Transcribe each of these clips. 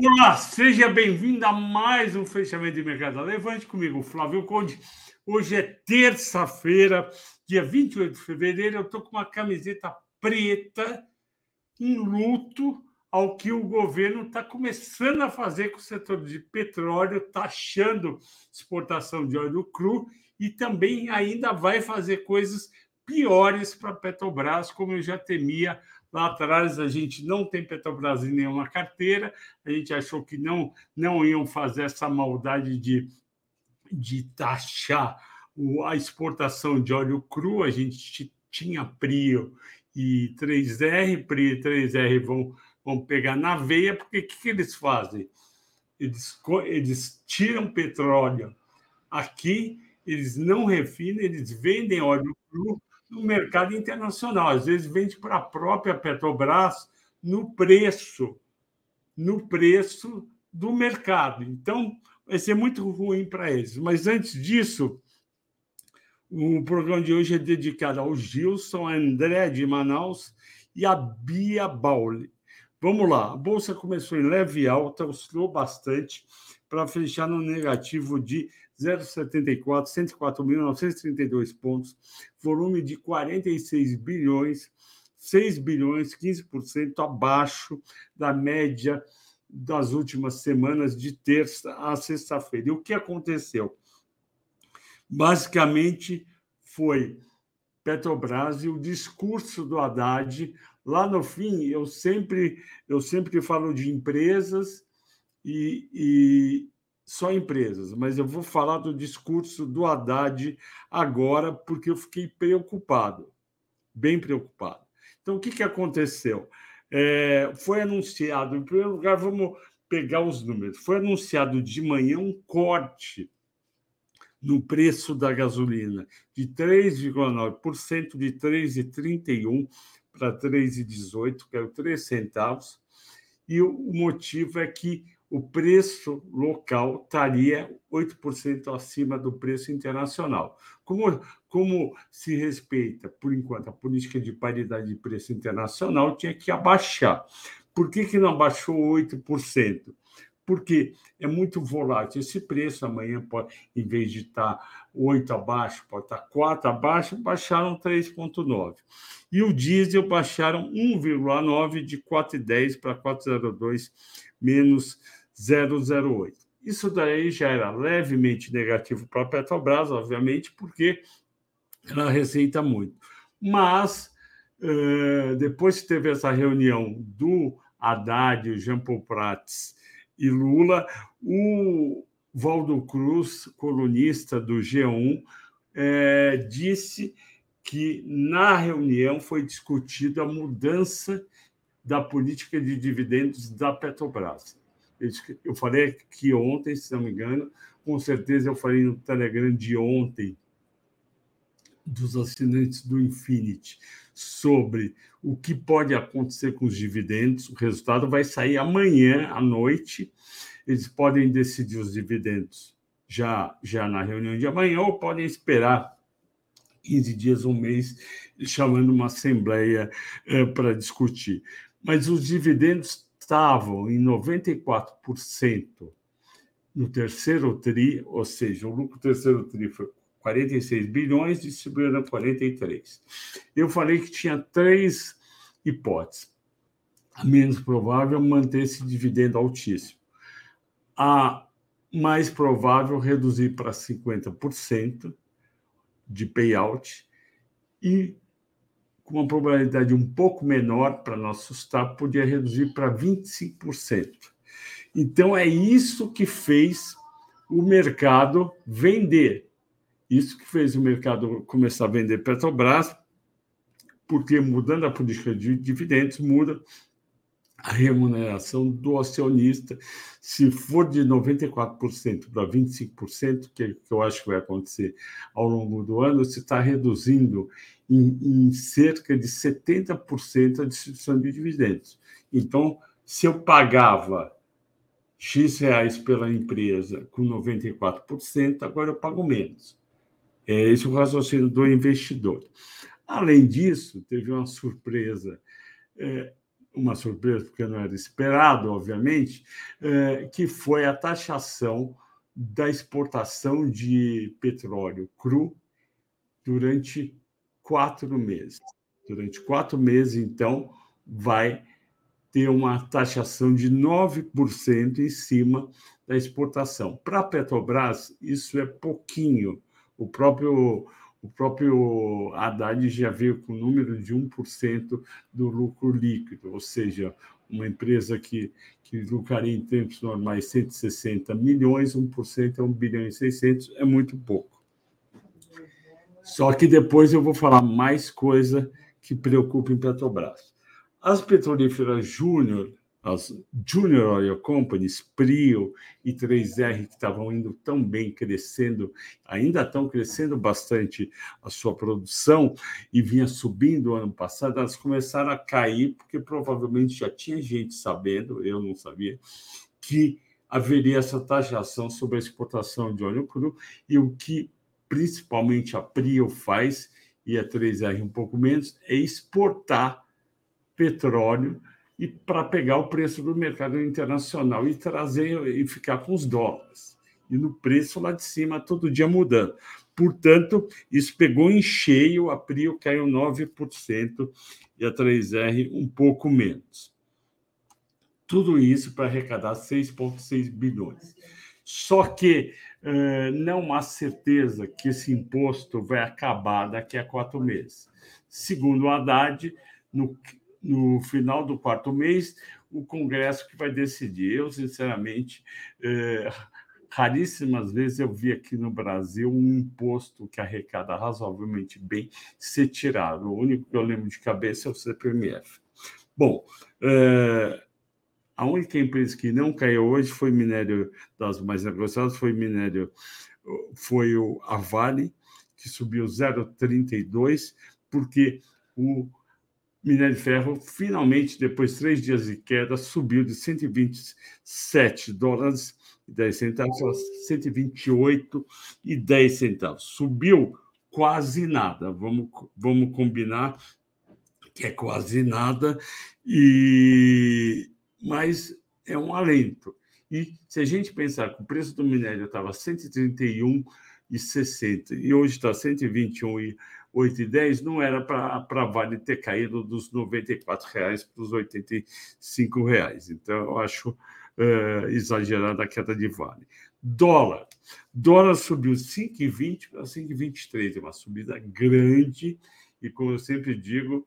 Olá, seja bem-vindo a mais um fechamento de mercado. Levante comigo, Flávio Conde. Hoje é terça-feira, dia 28 de fevereiro. Eu estou com uma camiseta preta em luto ao que o governo está começando a fazer com o setor de petróleo, taxando exportação de óleo cru e também ainda vai fazer coisas piores para a Petrobras, como eu já temia Lá atrás a gente não tem Petrobras em nenhuma carteira, a gente achou que não, não iam fazer essa maldade de, de taxar a exportação de óleo cru, a gente tinha Prio e 3R, Prio e 3R vão, vão pegar na veia, porque o que, que eles fazem? Eles, eles tiram petróleo aqui, eles não refinam, eles vendem óleo cru no mercado internacional. Às vezes vende para a própria Petrobras no preço, no preço do mercado. Então, vai ser muito ruim para eles. Mas antes disso, o programa de hoje é dedicado ao Gilson, André de Manaus e a Bia Bauli. Vamos lá, a bolsa começou em leve alta, oscilou bastante para fechar no negativo de 0,74, 104.932 pontos, volume de 46 bilhões, 6 bilhões, 15% abaixo da média das últimas semanas, de terça a sexta-feira. E o que aconteceu? Basicamente foi Petrobras e o discurso do Haddad. Lá no fim, eu sempre, eu sempre falo de empresas e, e só empresas, mas eu vou falar do discurso do Haddad agora, porque eu fiquei preocupado, bem preocupado. Então, o que, que aconteceu? É, foi anunciado, em primeiro lugar, vamos pegar os números. Foi anunciado de manhã um corte no preço da gasolina de 3,9%, de 3,31 para 3,18, que é o 3 centavos. E o motivo é que o preço local estaria 8% acima do preço internacional. Como, como se respeita, por enquanto, a política de paridade de preço internacional, tinha que abaixar. Por que, que não abaixou 8%? Porque é muito volátil. Esse preço amanhã, pode, em vez de estar 8 abaixo, pode estar 4 abaixo, baixaram 3,9. E o diesel baixaram 1,9 de 4,10 para 4,02, menos 008. Isso daí já era levemente negativo para a Petrobras, obviamente, porque ela receita muito. Mas, eh, depois que teve essa reunião do Haddad, Jean Paul Prats e Lula, o Valdo Cruz, colunista do G1, eh, disse que na reunião foi discutida a mudança da política de dividendos da Petrobras. Eu falei aqui ontem, se não me engano, com certeza eu falei no Telegram de ontem dos assinantes do Infinity sobre o que pode acontecer com os dividendos. O resultado vai sair amanhã à noite. Eles podem decidir os dividendos já já na reunião de amanhã ou podem esperar 15 dias, um mês, chamando uma assembleia é, para discutir. Mas os dividendos estavam em 94% no terceiro TRI, ou seja, o lucro do terceiro TRI foi 46 bilhões, distribuíram 43. Eu falei que tinha três hipóteses. A menos provável manter esse dividendo altíssimo. A mais provável reduzir para 50% de payout e com uma probabilidade um pouco menor para não assustar, podia reduzir para 25%. Então, é isso que fez o mercado vender. Isso que fez o mercado começar a vender Petrobras, porque mudando a política de dividendos, muda a remuneração do acionista, se for de 94% para 25%, que, que eu acho que vai acontecer ao longo do ano, você está reduzindo em, em, cerca de 70% a distribuição de dividendos. Então, se eu pagava X reais pela empresa com 94%, agora eu pago menos. É esse o raciocínio do investidor. Além disso, teve uma surpresa. É, uma surpresa, porque não era esperado, obviamente, é, que foi a taxação da exportação de petróleo cru durante quatro meses. Durante quatro meses, então, vai ter uma taxação de 9% em cima da exportação. Para a Petrobras, isso é pouquinho. O próprio, o próprio Haddad já veio com o número de 1% do lucro líquido, ou seja, uma empresa que, que lucraria em tempos normais 160 milhões, 1% é 1 bilhão e 600, é muito pouco. Só que depois eu vou falar mais coisa que preocupa em Petrobras. As petrolíferas Júnior, as Junior Oil Companies, Prio e 3R, que estavam indo tão bem, crescendo, ainda estão crescendo bastante a sua produção e vinha subindo ano passado, elas começaram a cair, porque provavelmente já tinha gente sabendo, eu não sabia, que haveria essa taxação sobre a exportação de óleo cru e o que principalmente a Prio faz, e a 3R um pouco menos, é exportar petróleo e para pegar o preço do mercado internacional e trazer e ficar com os dólares. E no preço lá de cima, todo dia mudando. Portanto, isso pegou em cheio, a Prio caiu 9% e a 3R um pouco menos. Tudo isso para arrecadar 6,6 bilhões. Só que uh, não há certeza que esse imposto vai acabar daqui a quatro meses. Segundo o Haddad, no no final do quarto mês, o Congresso que vai decidir. Eu, sinceramente, é, raríssimas vezes eu vi aqui no Brasil um imposto que arrecada razoavelmente bem ser tirado. O único que eu lembro de cabeça é o CPMF. Bom, é, a única empresa que não caiu hoje foi minério das mais negociadas, foi minério, foi o Avale, que subiu 0,32, porque o minério de ferro, finalmente, depois de três dias de queda, subiu de 127 dólares e 10 centavos a 128 e 10 centavos. Subiu quase nada. Vamos, vamos combinar que é quase nada, e mas é um alento. E se a gente pensar que o preço do minério estava 131,60 e hoje está 121 e 8 e 10, não era para a Vale ter caído dos 94 reais para os 85 reais. Então, eu acho uh, exagerada a queda de Vale. Dólar. Dólar subiu 5,20 para 5,23, é uma subida grande, e como eu sempre digo,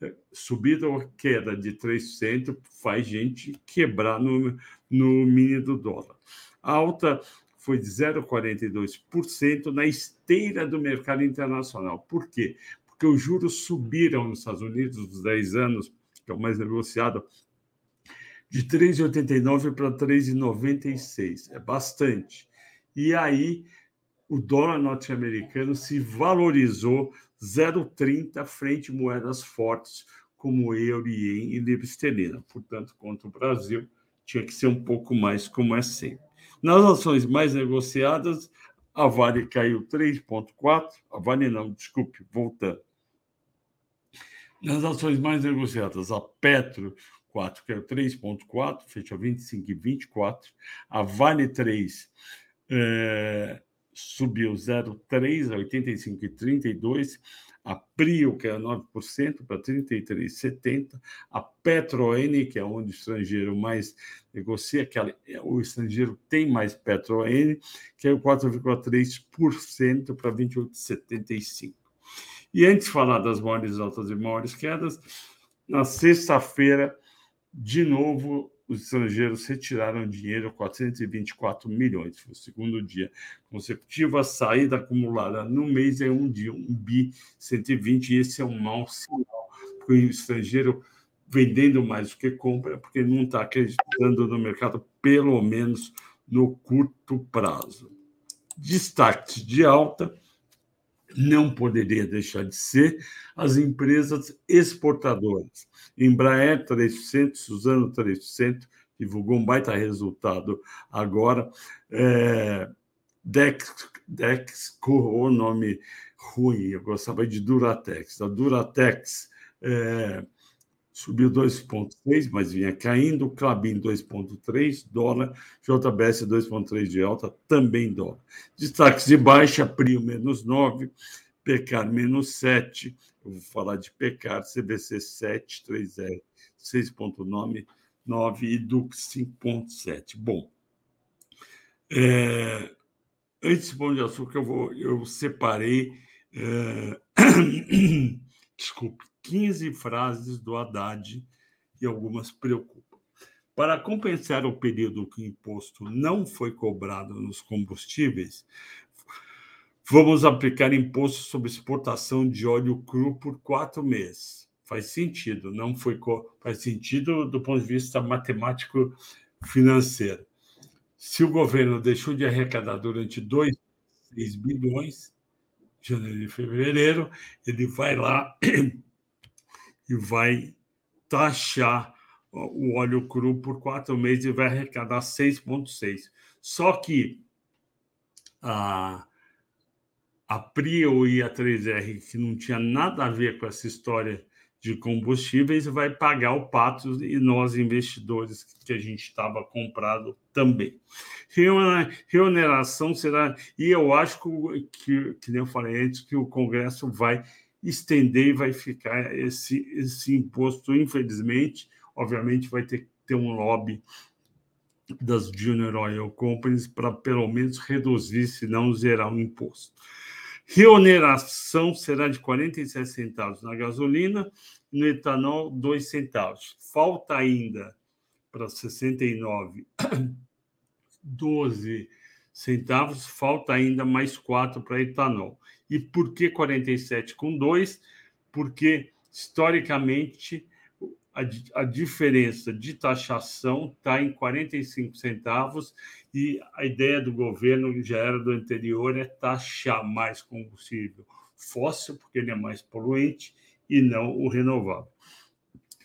eh, subida ou queda de 3% faz gente quebrar no, no mini do dólar. Alta foi de 0,42% na esteira do mercado internacional. Por quê? Porque os juros subiram nos Estados Unidos dos 10 anos, que é o mais negociado, de 3,89 para 3,96. É bastante. E aí o dólar norte-americano se valorizou 0,30 frente a moedas fortes como euro, ien e libra esterlina. Portanto, contra o Brasil, tinha que ser um pouco mais como é sempre. Nas ações mais negociadas, a Vale caiu 3,4%. A Vale não, desculpe, voltando. Nas ações mais negociadas, a Petro 4 caiu 3,4%, fechou 25,24%. A Vale 3 é, subiu 0,3% a 85,32%. A Prio, que é 9%, para 33,70%. A PetroN, que é onde o estrangeiro mais negocia, que o estrangeiro tem mais PetroN, que é 4,3% para 28,75%. E antes de falar das maiores altas e maiores quedas, na sexta-feira, de novo, os estrangeiros retiraram dinheiro, 424 milhões. Foi o segundo dia consecutivo. A saída acumulada no mês é um dia, um bi 120, e esse é um mau sinal, porque o estrangeiro vendendo mais do que compra, porque não está acreditando no mercado, pelo menos no curto prazo. Destaque de alta não poderia deixar de ser as empresas exportadoras. Embraer 300, Suzano 300, divulgou um baita resultado agora. É, Dex, Dexco, o nome ruim, eu gostava de Duratex. A Duratex é, subiu 2,6, mas vinha caindo, Clabin 2,3, dólar, JBS 2,3 de alta, também dólar. Destaques de baixa, Prio menos 9, Pecar menos 7, eu vou falar de Pecar, CBC 7, 3R 6,9 e Dux 5,7. Bom, é, antes do Pão de Açúcar, eu, vou, eu separei, é, desculpe, 15 frases do Haddad e algumas preocupam. Para compensar o período que o imposto não foi cobrado nos combustíveis, vamos aplicar imposto sobre exportação de óleo cru por quatro meses. Faz sentido, não foi faz sentido do ponto de vista matemático financeiro. Se o governo deixou de arrecadar durante dois, seis bilhões, janeiro e fevereiro, ele vai lá e vai taxar o óleo cru por quatro meses e vai arrecadar 6,6. Só que a, a Prio e a 3R, que não tinha nada a ver com essa história de combustíveis, vai pagar o pato e nós, investidores, que a gente estava comprado também. Reoneração será. E eu acho que, que, que nem eu falei antes, que o Congresso vai estender e vai ficar esse, esse imposto, infelizmente, obviamente vai ter que ter um lobby das Junior Oil Companies para pelo menos reduzir, se não zerar o imposto. Reoneração será de 47 centavos na gasolina, no etanol, 2 centavos. Falta ainda para 69, 12 centavos, falta ainda mais 4 para etanol. E por que 47 com 2? Porque, historicamente, a, a diferença de taxação está em 45 centavos e a ideia do governo, já era do anterior, é taxar mais combustível fóssil, porque ele é mais poluente, e não o renovável.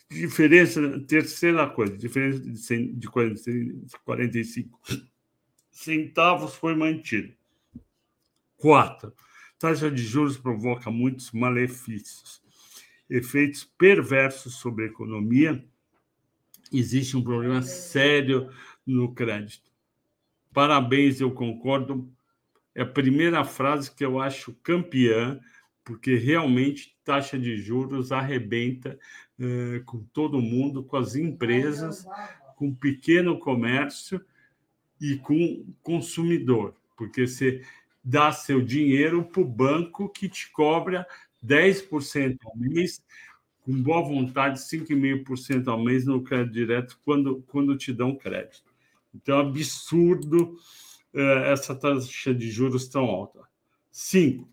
Diferença, terceira coisa, diferença de, de 45 centavos foi mantida. Quatro, taxa de juros provoca muitos malefícios, efeitos perversos sobre a economia. Existe um problema sério no crédito. Parabéns, eu concordo. É a primeira frase que eu acho campeã, porque realmente taxa de juros arrebenta eh, com todo mundo, com as empresas, com o pequeno comércio e com consumidor, porque você dá seu dinheiro para o banco que te cobra 10% ao mês, com boa vontade, 5,5% ao mês no crédito direto, quando, quando te dão crédito. Então, é absurdo eh, essa taxa de juros tão alta. Cinco,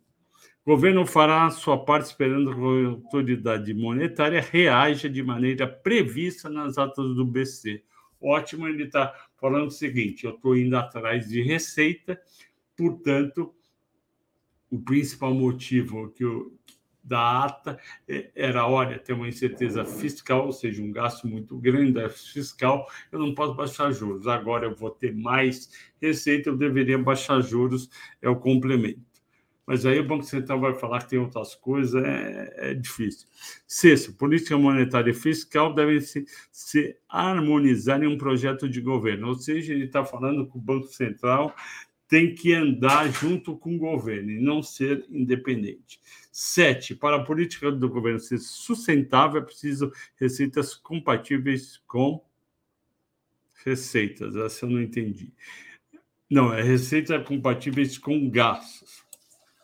o governo fará sua parte esperando que a autoridade monetária reaja de maneira prevista nas atas do BC. Ótimo, ele está falando o seguinte: eu estou indo atrás de receita, portanto, o principal motivo que eu, da ata é, era, olha, ter uma incerteza fiscal, ou seja, um gasto muito grande fiscal, eu não posso baixar juros. Agora eu vou ter mais receita, eu deveria baixar juros, é o complemento. Mas aí o Banco Central vai falar que tem outras coisas, é, é difícil. Sexto, política monetária e fiscal devem se, se harmonizar em um projeto de governo, ou seja, ele está falando que o Banco Central tem que andar junto com o governo e não ser independente. Sete, para a política do governo ser sustentável, é preciso receitas compatíveis com receitas. Essa eu não entendi. Não, é receitas compatíveis com gastos.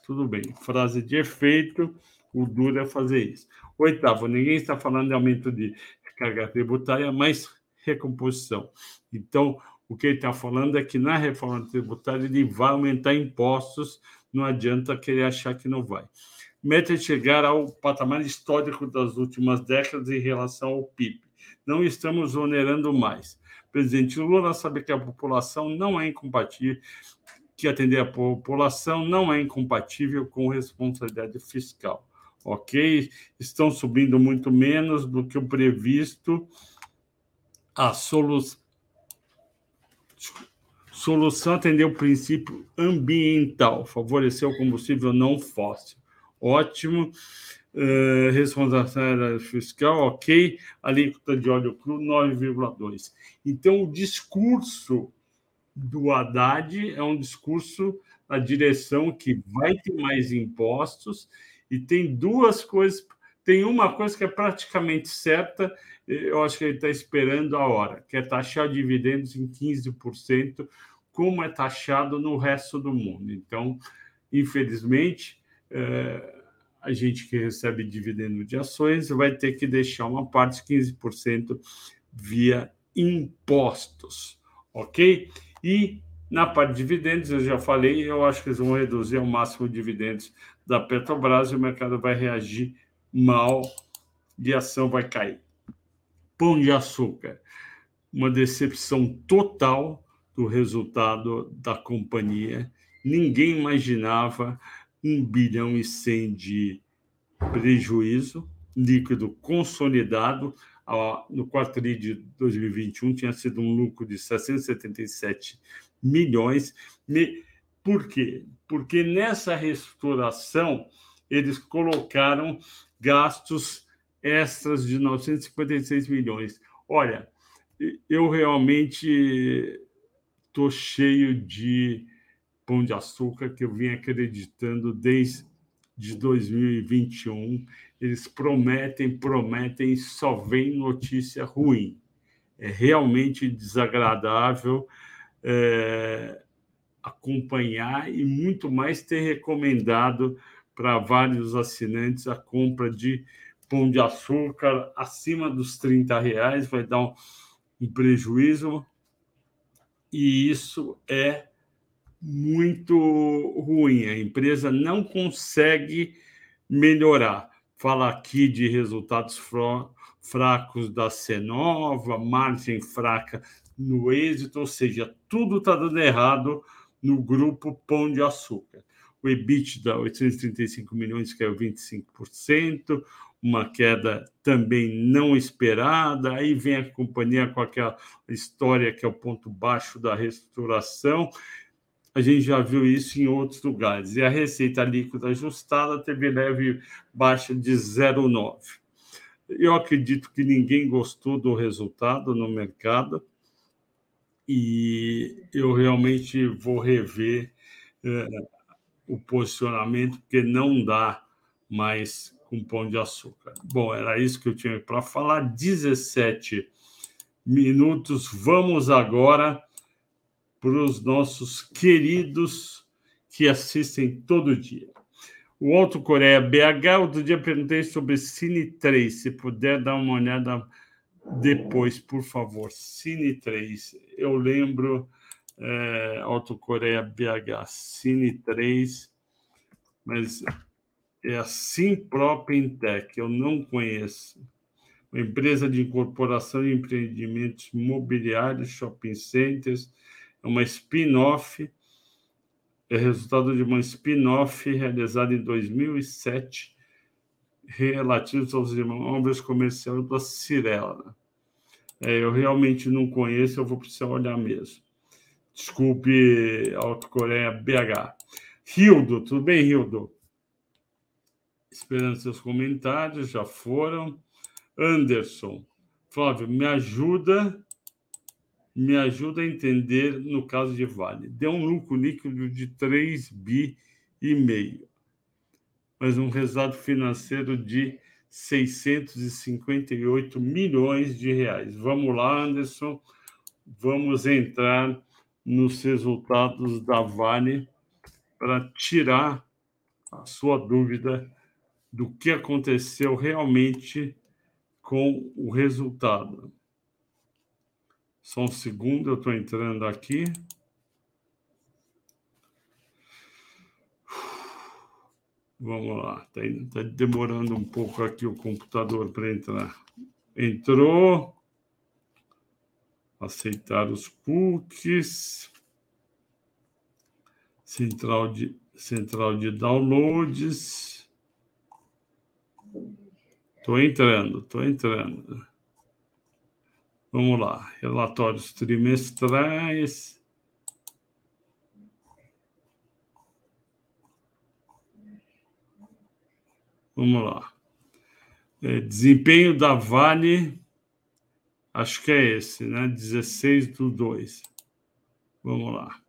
Tudo bem. Frase de efeito, o duro é fazer isso. Oitavo, ninguém está falando de aumento de carga tributária, mas recomposição. Então, o que ele está falando é que na reforma tributária ele vai aumentar impostos, não adianta querer achar que não vai. Meta é chegar ao patamar histórico das últimas décadas em relação ao PIB. Não estamos onerando mais. Presidente Lula sabe que a população não é incompatível que atender a população não é incompatível com responsabilidade fiscal. Ok? Estão subindo muito menos do que o previsto. A solução solução atender o princípio ambiental, favorecer o combustível não fóssil. Ótimo. Uh, responsabilidade fiscal, ok. Alíquota de óleo cru, 9,2. Então, o discurso do Haddad é um discurso na direção que vai ter mais impostos e tem duas coisas. Tem uma coisa que é praticamente certa, eu acho que ele está esperando a hora, que é taxar dividendos em 15%, como é taxado no resto do mundo. Então, infelizmente, é, a gente que recebe dividendo de ações vai ter que deixar uma parte, 15%, via impostos, ok? E na parte de dividendos, eu já falei, eu acho que eles vão reduzir ao máximo os dividendos da Petrobras e o mercado vai reagir mal e a ação vai cair. Pão de açúcar, uma decepção total do resultado da companhia. Ninguém imaginava um bilhão e cem de prejuízo líquido consolidado. No quarto de 2021 tinha sido um lucro de 677 milhões. Por quê? Porque nessa restauração eles colocaram gastos extras de 956 milhões. Olha, eu realmente estou cheio de pão de açúcar que eu vim acreditando desde de 2021. Eles prometem, prometem só vem notícia ruim. É realmente desagradável é, acompanhar e muito mais ter recomendado para vários assinantes a compra de pão de açúcar acima dos 30 reais, vai dar um, um prejuízo e isso é muito ruim. A empresa não consegue melhorar. Fala aqui de resultados fracos da Cenova, margem fraca no êxito, ou seja, tudo está dando errado no grupo Pão de Açúcar. O EBITDA, 835 milhões, caiu 25%, uma queda também não esperada. Aí vem a companhia com aquela história que é o ponto baixo da reestruturação. A gente já viu isso em outros lugares. E a receita líquida ajustada teve leve baixa de 0,9. Eu acredito que ninguém gostou do resultado no mercado e eu realmente vou rever é, o posicionamento, porque não dá mais com pão de açúcar. Bom, era isso que eu tinha para falar. 17 minutos. Vamos agora para os nossos queridos que assistem todo dia. O Alto Coreia BH, outro dia perguntei sobre Cine 3, se puder dar uma olhada depois, por favor. Cine 3. Eu lembro é, Alto Coreia BH, Cine 3, mas é a Simprop Intec, eu não conheço. Uma empresa de incorporação de empreendimentos imobiliários, shopping centers, é uma spin-off, é resultado de uma spin-off realizada em 2007, relativos aos imóveis comerciais da Cirela. É, eu realmente não conheço, eu vou precisar olhar mesmo. Desculpe, Alto Coreia BH. Rildo, tudo bem, Rildo? Esperando seus comentários, já foram. Anderson, Flávio, me ajuda, me ajuda a entender no caso de Vale. Deu um lucro líquido de 3 bi e meio, mas um resultado financeiro de 658 milhões de reais. Vamos lá, Anderson, vamos entrar nos resultados da Vale para tirar a sua dúvida do que aconteceu realmente com o resultado. Só um segundo, eu estou entrando aqui. Vamos lá, está tá demorando um pouco aqui o computador para entrar. Entrou. Aceitar os cookies. Central de, central de downloads. Estou entrando, estou entrando. Vamos lá. Relatórios trimestrais. Vamos lá. É, desempenho da Vale, acho que é esse, né? 16 do 2. Vamos lá.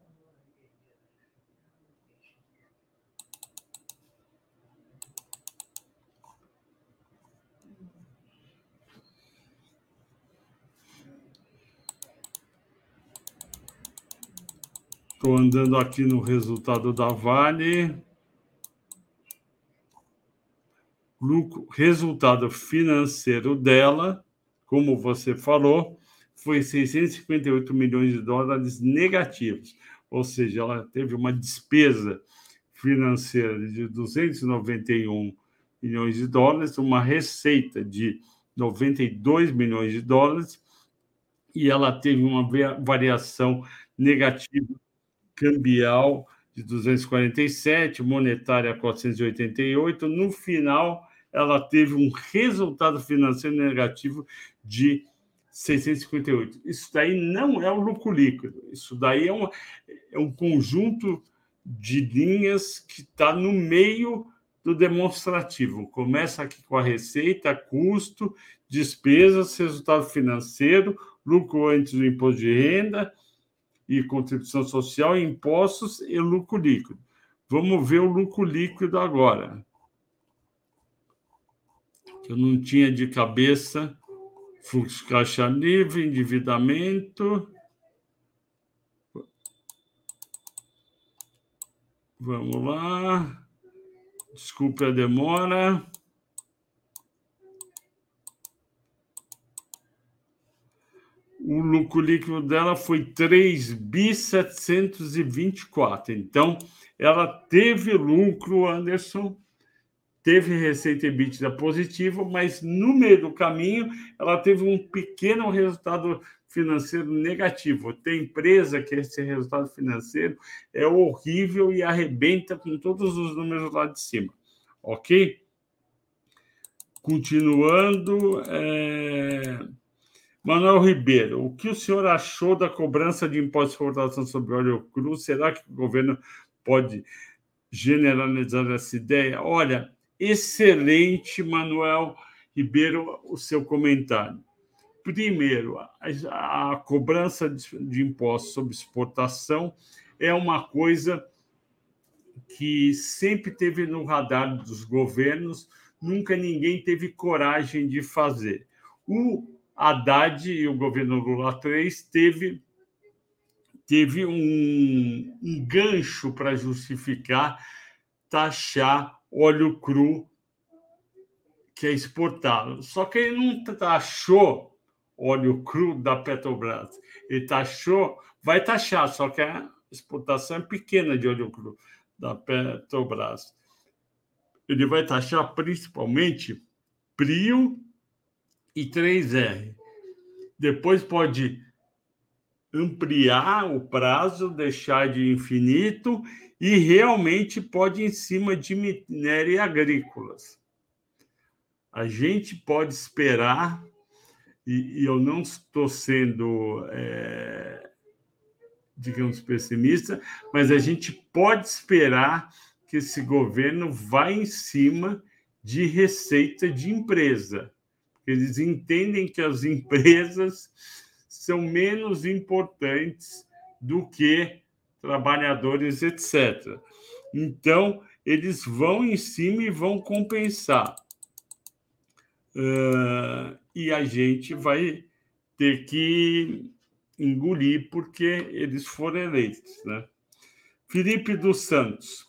Estou andando aqui no resultado da Vale. Lucro, resultado financeiro dela, como você falou, foi 658 milhões de dólares negativos. Ou seja, ela teve uma despesa financeira de 291 milhões de dólares, uma receita de 92 milhões de dólares, e ela teve uma variação negativa cambial de 247, monetária 488. No final, ela teve um resultado financeiro negativo de 658. Isso daí não é o lucro líquido, isso daí é um, é um conjunto de linhas que está no meio do demonstrativo. Começa aqui com a receita, custo, despesas, resultado financeiro, lucro antes do imposto de renda, e contribuição social, impostos e lucro líquido. Vamos ver o lucro líquido agora. Eu não tinha de cabeça fluxo caixa livre, endividamento. Vamos lá. Desculpe a demora. O lucro líquido dela foi 3.724. Então, ela teve lucro, Anderson, teve receita EBITDA positiva, mas no meio do caminho ela teve um pequeno resultado financeiro negativo. Tem empresa que esse resultado financeiro é horrível e arrebenta com todos os números lá de cima, ok? Continuando, é... Manuel Ribeiro, o que o senhor achou da cobrança de imposto de exportação sobre óleo cru? Será que o governo pode generalizar essa ideia? Olha, excelente, Manuel Ribeiro, o seu comentário. Primeiro, a, a cobrança de, de impostos sobre exportação é uma coisa que sempre teve no radar dos governos, nunca ninguém teve coragem de fazer. O Haddad e o governo Lula 3 teve, teve um, um gancho para justificar taxar óleo cru que é exportado. Só que ele não taxou óleo cru da Petrobras. Ele taxou, vai taxar, só que a exportação é pequena de óleo cru da Petrobras. Ele vai taxar principalmente Prio e 3R. Depois pode ampliar o prazo, deixar de infinito e realmente pode ir em cima de minério e agrícolas. A gente pode esperar, e, e eu não estou sendo, é, digamos, pessimista, mas a gente pode esperar que esse governo vá em cima de receita de empresa. Eles entendem que as empresas são menos importantes do que trabalhadores, etc. Então, eles vão em cima e vão compensar. Uh, e a gente vai ter que engolir porque eles foram eleitos. Né? Felipe dos Santos.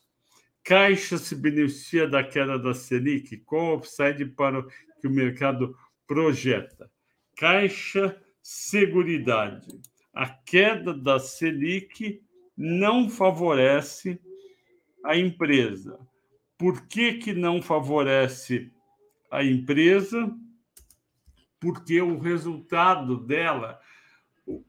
Caixa se beneficia da queda da Selic? Qual o upside para que o mercado projeta. Caixa Seguridade. A queda da Selic não favorece a empresa. Por que, que não favorece a empresa? Porque o resultado dela,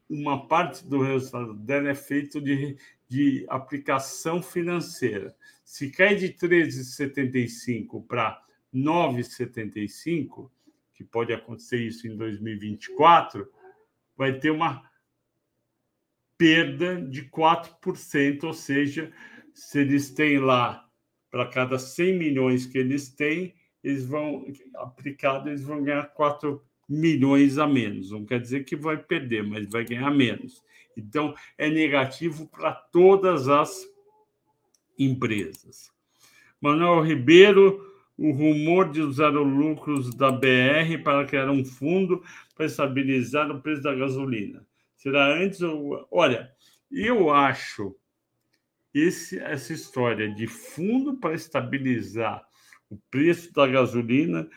uma parte do resultado dela é feito de, de aplicação financeira. Se cai de 13,75 para 9,75, que pode acontecer isso em 2024, vai ter uma perda de 4%, ou seja, se eles têm lá, para cada 100 milhões que eles têm, eles vão, aplicado, eles vão ganhar 4 milhões a menos. Não quer dizer que vai perder, mas vai ganhar menos. Então, é negativo para todas as empresas. Manuel Ribeiro, o rumor de usar os lucros da BR para criar um fundo para estabilizar o preço da gasolina. Será antes ou. Olha, eu acho esse, essa história de fundo para estabilizar o preço da gasolina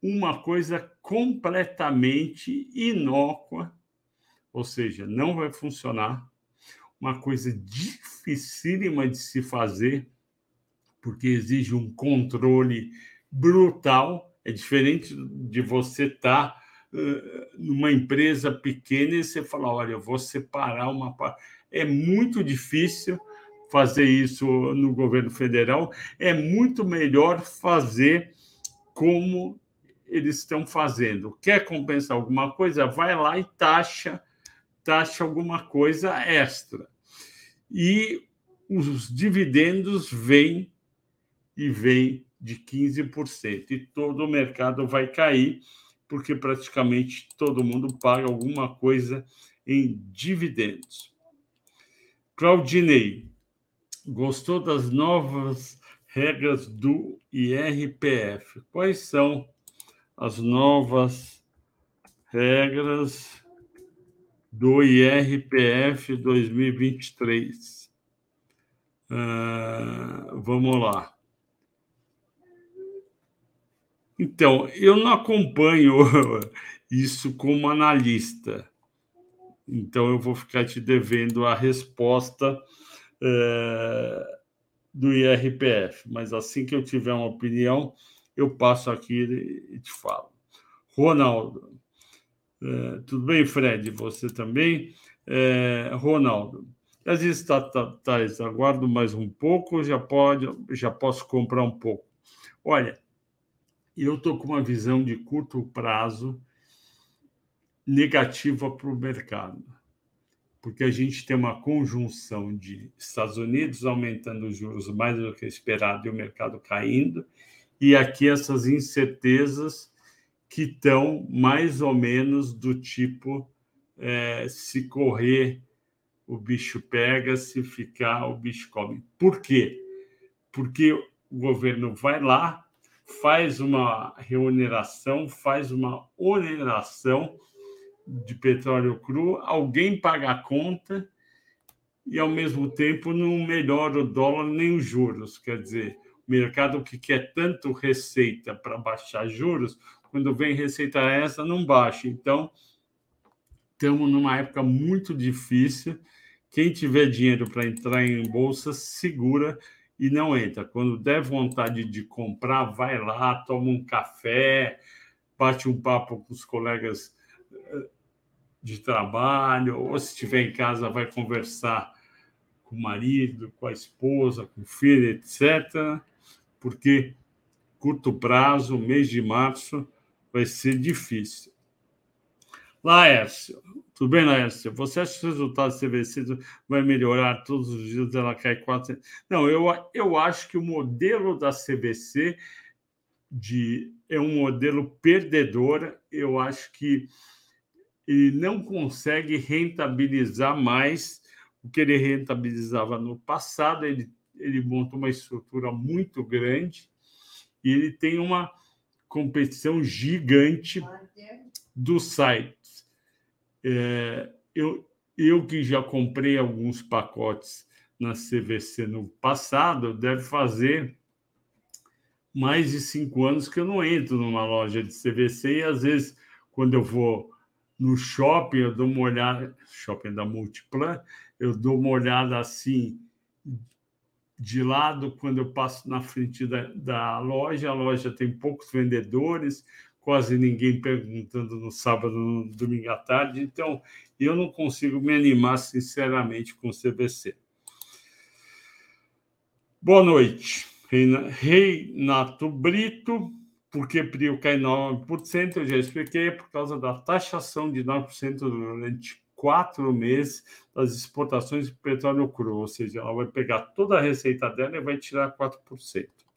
uma coisa completamente inócua, ou seja, não vai funcionar, uma coisa dificílima de se fazer, porque exige um controle brutal. É diferente de você estar tá, uh, numa empresa pequena e você falar: olha, eu vou separar uma parte. É muito difícil fazer isso no governo federal, é muito melhor fazer como eles estão fazendo. Quer compensar alguma coisa? Vai lá e taxa, taxa alguma coisa extra. E os dividendos vêm e vêm de 15%. E todo o mercado vai cair, porque praticamente todo mundo paga alguma coisa em dividendos. Claudinei, gostou das novas regras do IRPF? Quais são as novas regras do IRPF 2023? Uh, vamos lá. Então, eu não acompanho isso como analista. Então, eu vou ficar te devendo a resposta é, do IRPF, mas assim que eu tiver uma opinião, eu passo aqui e te falo. Ronaldo, é, tudo bem, Fred? Você também? É, Ronaldo, as estatais, aguardo mais um pouco, já pode, já posso comprar um pouco. Olha, eu estou com uma visão de curto prazo negativa para o mercado porque a gente tem uma conjunção de Estados Unidos aumentando os juros mais do que esperado e o mercado caindo, e aqui essas incertezas que estão mais ou menos do tipo é, se correr o bicho pega, se ficar o bicho come. Por quê? Porque o governo vai lá, faz uma remuneração, faz uma oneração de petróleo cru, alguém paga a conta e, ao mesmo tempo, não melhora o dólar nem os juros. Quer dizer, o mercado que quer tanto receita para baixar juros, quando vem receita essa, não baixa. Então, estamos numa época muito difícil. Quem tiver dinheiro para entrar em bolsa, segura e não entra. Quando der vontade de comprar, vai lá, toma um café, bate um papo com os colegas de trabalho, ou se estiver em casa, vai conversar com o marido, com a esposa, com o filho, etc. Porque curto prazo, mês de março, vai ser difícil. Laércio, tudo bem, Laércio? Você acha que o resultado do CVC vai melhorar todos os dias? Ela cai 400? Não, eu, eu acho que o modelo da CVC de, é um modelo perdedor. Eu acho que ele não consegue rentabilizar mais o que ele rentabilizava no passado. Ele, ele monta uma estrutura muito grande e ele tem uma competição gigante dos sites. É, eu, eu que já comprei alguns pacotes na CVC no passado, deve fazer mais de cinco anos que eu não entro numa loja de CVC e às vezes quando eu vou no shopping, eu dou uma olhada, shopping da Multiplan, eu dou uma olhada assim de lado quando eu passo na frente da, da loja. A loja tem poucos vendedores, quase ninguém perguntando no sábado, no domingo à tarde. Então, eu não consigo me animar sinceramente com o CBC. Boa noite, Reinato Brito porque PRIO cai 9%, eu já expliquei, por causa da taxação de 9% durante quatro meses das exportações de petróleo cru, ou seja, ela vai pegar toda a receita dela e vai tirar 4%.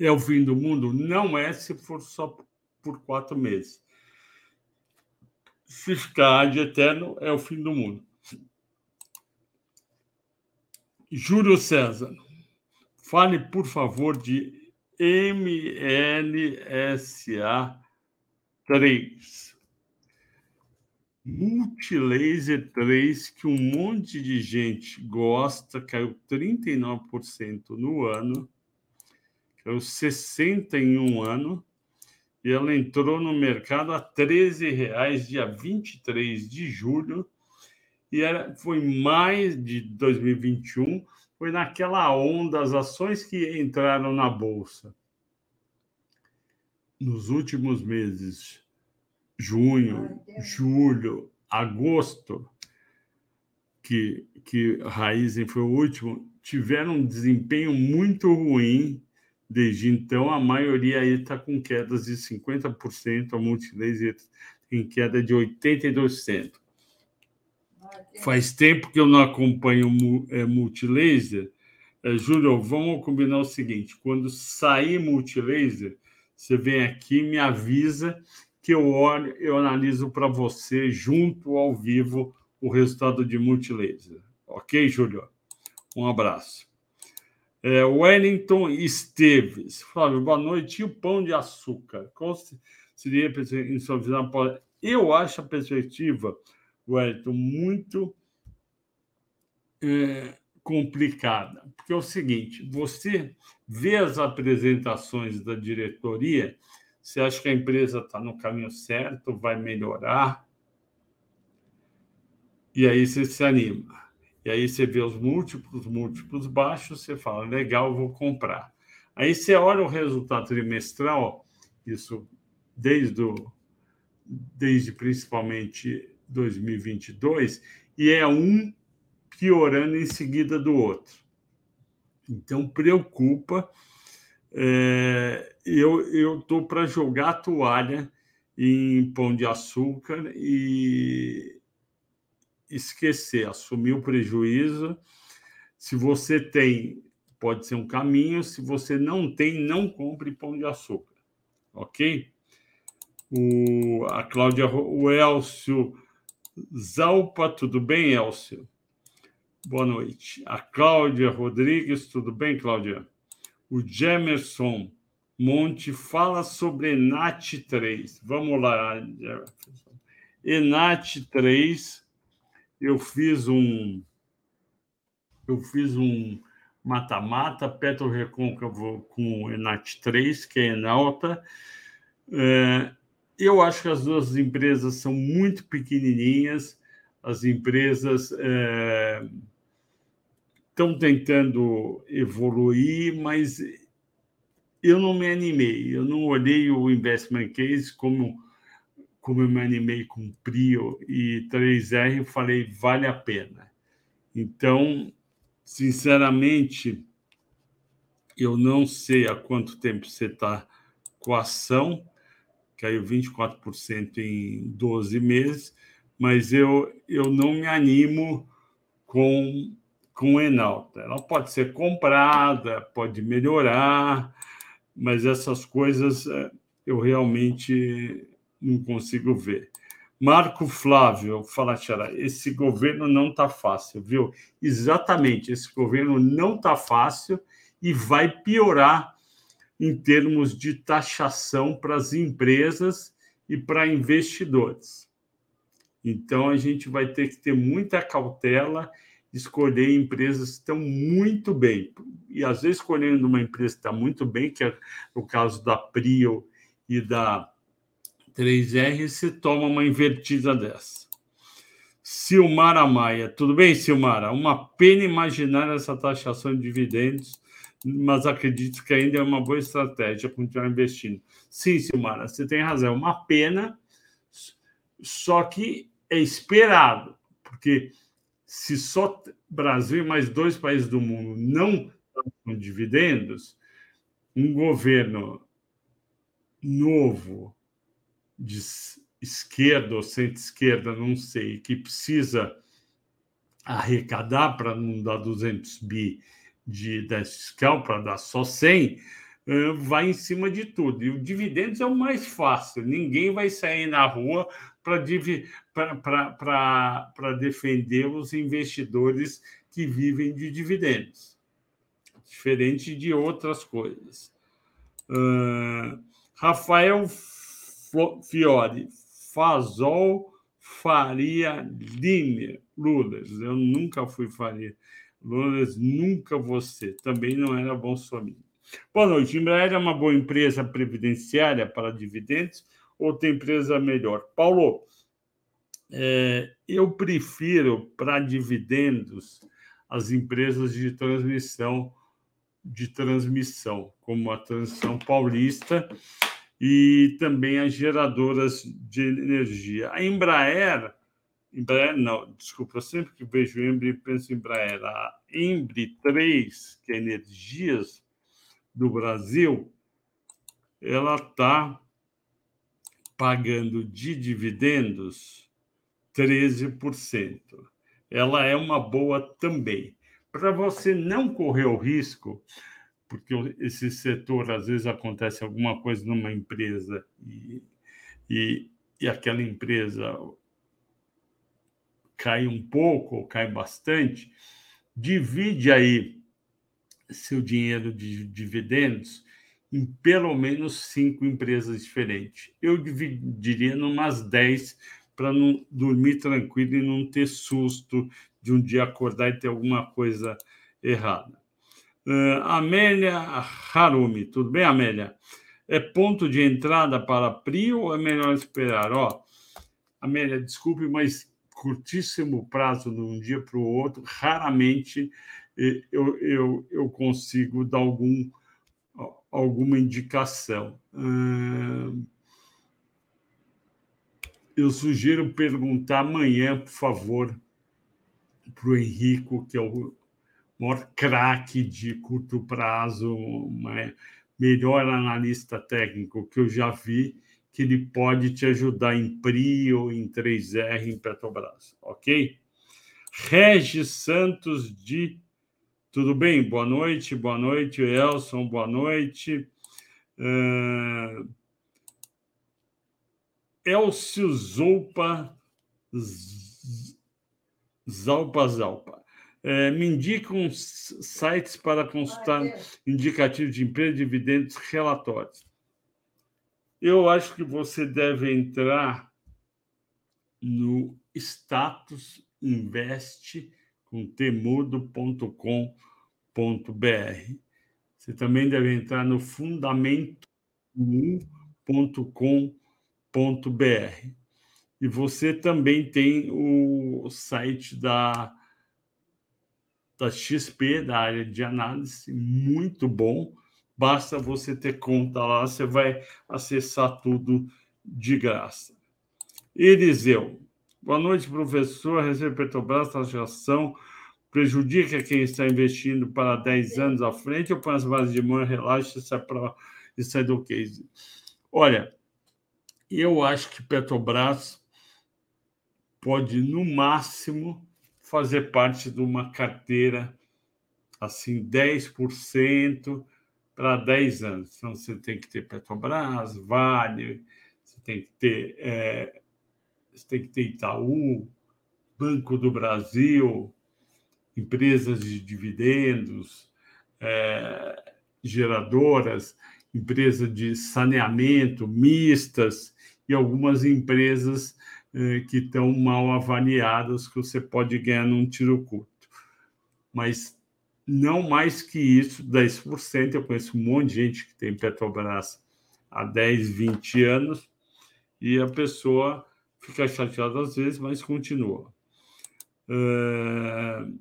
É o fim do mundo? Não é se for só por quatro meses. Se ficar de eterno, é o fim do mundo. Júlio César, fale, por favor, de MLSA 3. Multilaser 3, que um monte de gente gosta, caiu 39% no ano, caiu 60% em um ano, e ela entrou no mercado a R$ 13,00 dia 23 de julho, e era, foi mais de 2021, foi naquela onda, as ações que entraram na Bolsa nos últimos meses junho, julho, agosto, que, que Raizen foi o último, tiveram um desempenho muito ruim. Desde então, a maioria está com quedas de 50%, a multilaser em queda de 82%. Faz tempo que eu não acompanho é, multilaser. É, Júlio, vamos combinar o seguinte: quando sair multilaser, você vem aqui, me avisa que eu olho, eu analiso para você junto ao vivo o resultado de multilaser. Ok, Júlio? Um abraço. É, Wellington Esteves. Flávio, boa noite. E o pão de açúcar? Qual seria em sua visão? Eu acho a perspectiva, Wellington, muito é, complicada. Porque é o seguinte: você vê as apresentações da diretoria você acha que a empresa está no caminho certo, vai melhorar? E aí você se anima. E aí você vê os múltiplos, múltiplos baixos, você fala, legal, vou comprar. Aí você olha o resultado trimestral, isso desde, o, desde principalmente 2022, e é um piorando em seguida do outro. Então, preocupa é, eu estou para jogar a toalha em pão de açúcar e esquecer, assumir o prejuízo. Se você tem, pode ser um caminho. Se você não tem, não compre pão de açúcar, ok? O, a Cláudia, o Elcio Zalpa, tudo bem, Elcio? Boa noite. A Cláudia Rodrigues, tudo bem, Cláudia? O Jemerson Monte fala sobre Enat 3. Vamos lá, Jefferson. Enat 3, eu fiz um eu fiz um mata-mata Petro Recôncavo com Enat 3, que é Enalta. É, eu acho que as duas empresas são muito pequenininhas, as empresas é, estão tentando evoluir, mas eu não me animei. Eu não olhei o investment case como como eu me animei com Prio e 3R, falei vale a pena. Então, sinceramente, eu não sei há quanto tempo você está com a ação, caiu 24% em 12 meses, mas eu, eu não me animo com com Enalta. Ela pode ser comprada, pode melhorar, mas essas coisas é, eu realmente não consigo ver. Marco Flávio, fala, Xará, esse governo não está fácil, viu? Exatamente, esse governo não está fácil e vai piorar em termos de taxação para as empresas e para investidores. Então, a gente vai ter que ter muita cautela escolher empresas que estão muito bem. E às vezes escolhendo uma empresa que está muito bem, que é o caso da Prio e da 3R, se toma uma invertida dessa. Silmara Maia, tudo bem, Silmara? Uma pena imaginar essa taxação de dividendos, mas acredito que ainda é uma boa estratégia continuar investindo. Sim, Silmara, você tem razão, é uma pena, só que é esperado, porque se só Brasil e mais dois países do mundo não dão dividendos, um governo novo de esquerda ou centro-esquerda, não sei, que precisa arrecadar para não dar 200 bi de déficit fiscal, para dar só 100, vai em cima de tudo. E o dividendos é o mais fácil. Ninguém vai sair na rua para defender os investidores que vivem de dividendos, diferente de outras coisas. Uh, Rafael Fiore, Fazol Faria Liner, Lulas. Eu nunca fui Faria. Lulas, nunca você. Também não era Bolsonaro. Boa noite. Embraer é uma boa empresa previdenciária para dividendos ou tem empresa melhor? Paulo, é, eu prefiro para dividendos as empresas de transmissão de transmissão, como a Transmissão Paulista e também as geradoras de energia. A Embraer, Embraer não, desculpa, sempre que vejo Embri penso em Embraer. A Embri 3, que é Energias do Brasil, ela está pagando de dividendos 13%. Ela é uma boa também. Para você não correr o risco, porque esse setor, às vezes, acontece alguma coisa numa empresa e, e, e aquela empresa cai um pouco ou cai bastante, divide aí seu dinheiro de dividendos em pelo menos cinco empresas diferentes. Eu dividiria em umas dez para não dormir tranquilo e não ter susto de um dia acordar e ter alguma coisa errada. Uh, Amélia Harumi, tudo bem, Amélia? É ponto de entrada para PRI ou é melhor esperar? Ó, Amélia, desculpe, mas curtíssimo prazo de um dia para o outro, raramente eu, eu, eu consigo dar algum, alguma indicação. Uh, eu sugiro perguntar amanhã, por favor, para o Henrico, que é o maior craque de curto prazo, melhor analista técnico que eu já vi, que ele pode te ajudar em PRI ou em 3R em Petrobras, ok? Regis Santos de. Tudo bem? Boa noite, boa noite, Elson, boa noite. Uh... Elcio Zoupa Zalpa Zalpa. É, me indicam sites para consultar indicativos de empresa, dividendos, relatórios. Eu acho que você deve entrar no status investe com temudo.com.br. Você também deve entrar no fundamento1.com.br. E você também tem o site da, da XP, da área de análise, muito bom. Basta você ter conta lá, você vai acessar tudo de graça. Eliseu, boa noite, professor. Receber Petrobras, taxação prejudica quem está investindo para 10 anos à frente ou põe as bases de mão, relaxa e sai, pra, e sai do case? Olha, eu acho que Petrobras pode, no máximo, fazer parte de uma carteira assim, 10% para 10 anos. Então, você tem que ter Petrobras, Vale, você tem que ter, é, você tem que ter Itaú, Banco do Brasil, empresas de dividendos, é, geradoras, empresas de saneamento mistas e algumas empresas que estão mal avaliadas, que você pode ganhar num tiro curto. Mas não mais que isso, 10%. Eu conheço um monte de gente que tem Petrobras há 10, 20 anos e a pessoa fica chateada às vezes, mas continua. Uh,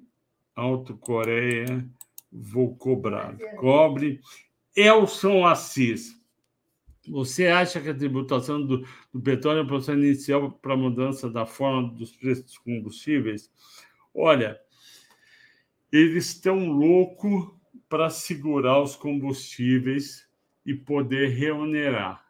Alto Coreia, vou cobrar. Cobre. Elson Assis. Você acha que a tributação do, do petróleo é o processo inicial para a mudança da forma dos preços dos combustíveis? Olha, eles estão loucos para segurar os combustíveis e poder reonerar.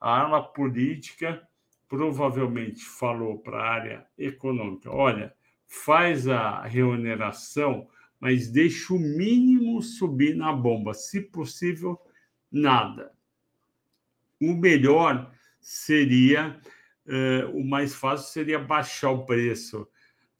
A arma política provavelmente falou para a área econômica: olha, faz a reoneração, mas deixe o mínimo subir na bomba. Se possível, nada. O melhor seria, eh, o mais fácil seria baixar o preço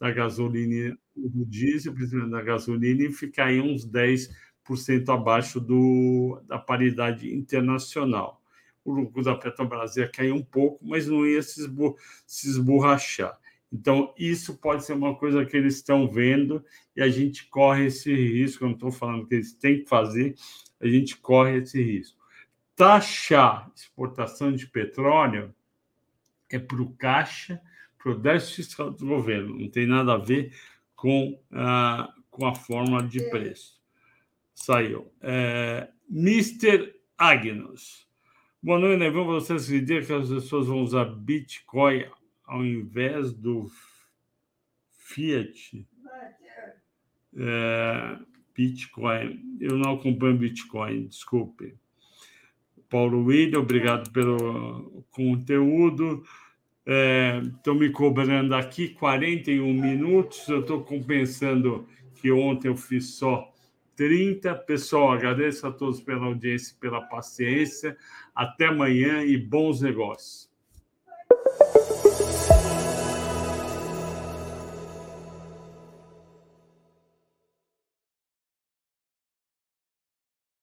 da gasolina, do diesel, principalmente da gasolina, e ficar em uns 10% abaixo do, da paridade internacional. O lucro da Petrobras ia cair um pouco, mas não ia se, esbo, se esborrachar. Então, isso pode ser uma coisa que eles estão vendo e a gente corre esse risco. Eu não estou falando que eles têm que fazer, a gente corre esse risco. Taxar exportação de petróleo é para o caixa, para o déficit fiscal do governo, não tem nada a ver com, a, com a forma de preço. Saiu. É, Mr. Agnus. Boa noite, né? Vocês dizer que as pessoas vão usar Bitcoin ao invés do Fiat. É, Bitcoin. Eu não acompanho Bitcoin, desculpe. Paulo William, obrigado pelo conteúdo. Estou é, me cobrando aqui 41 minutos. Eu estou compensando que ontem eu fiz só 30. Pessoal, agradeço a todos pela audiência pela paciência. Até amanhã e bons negócios.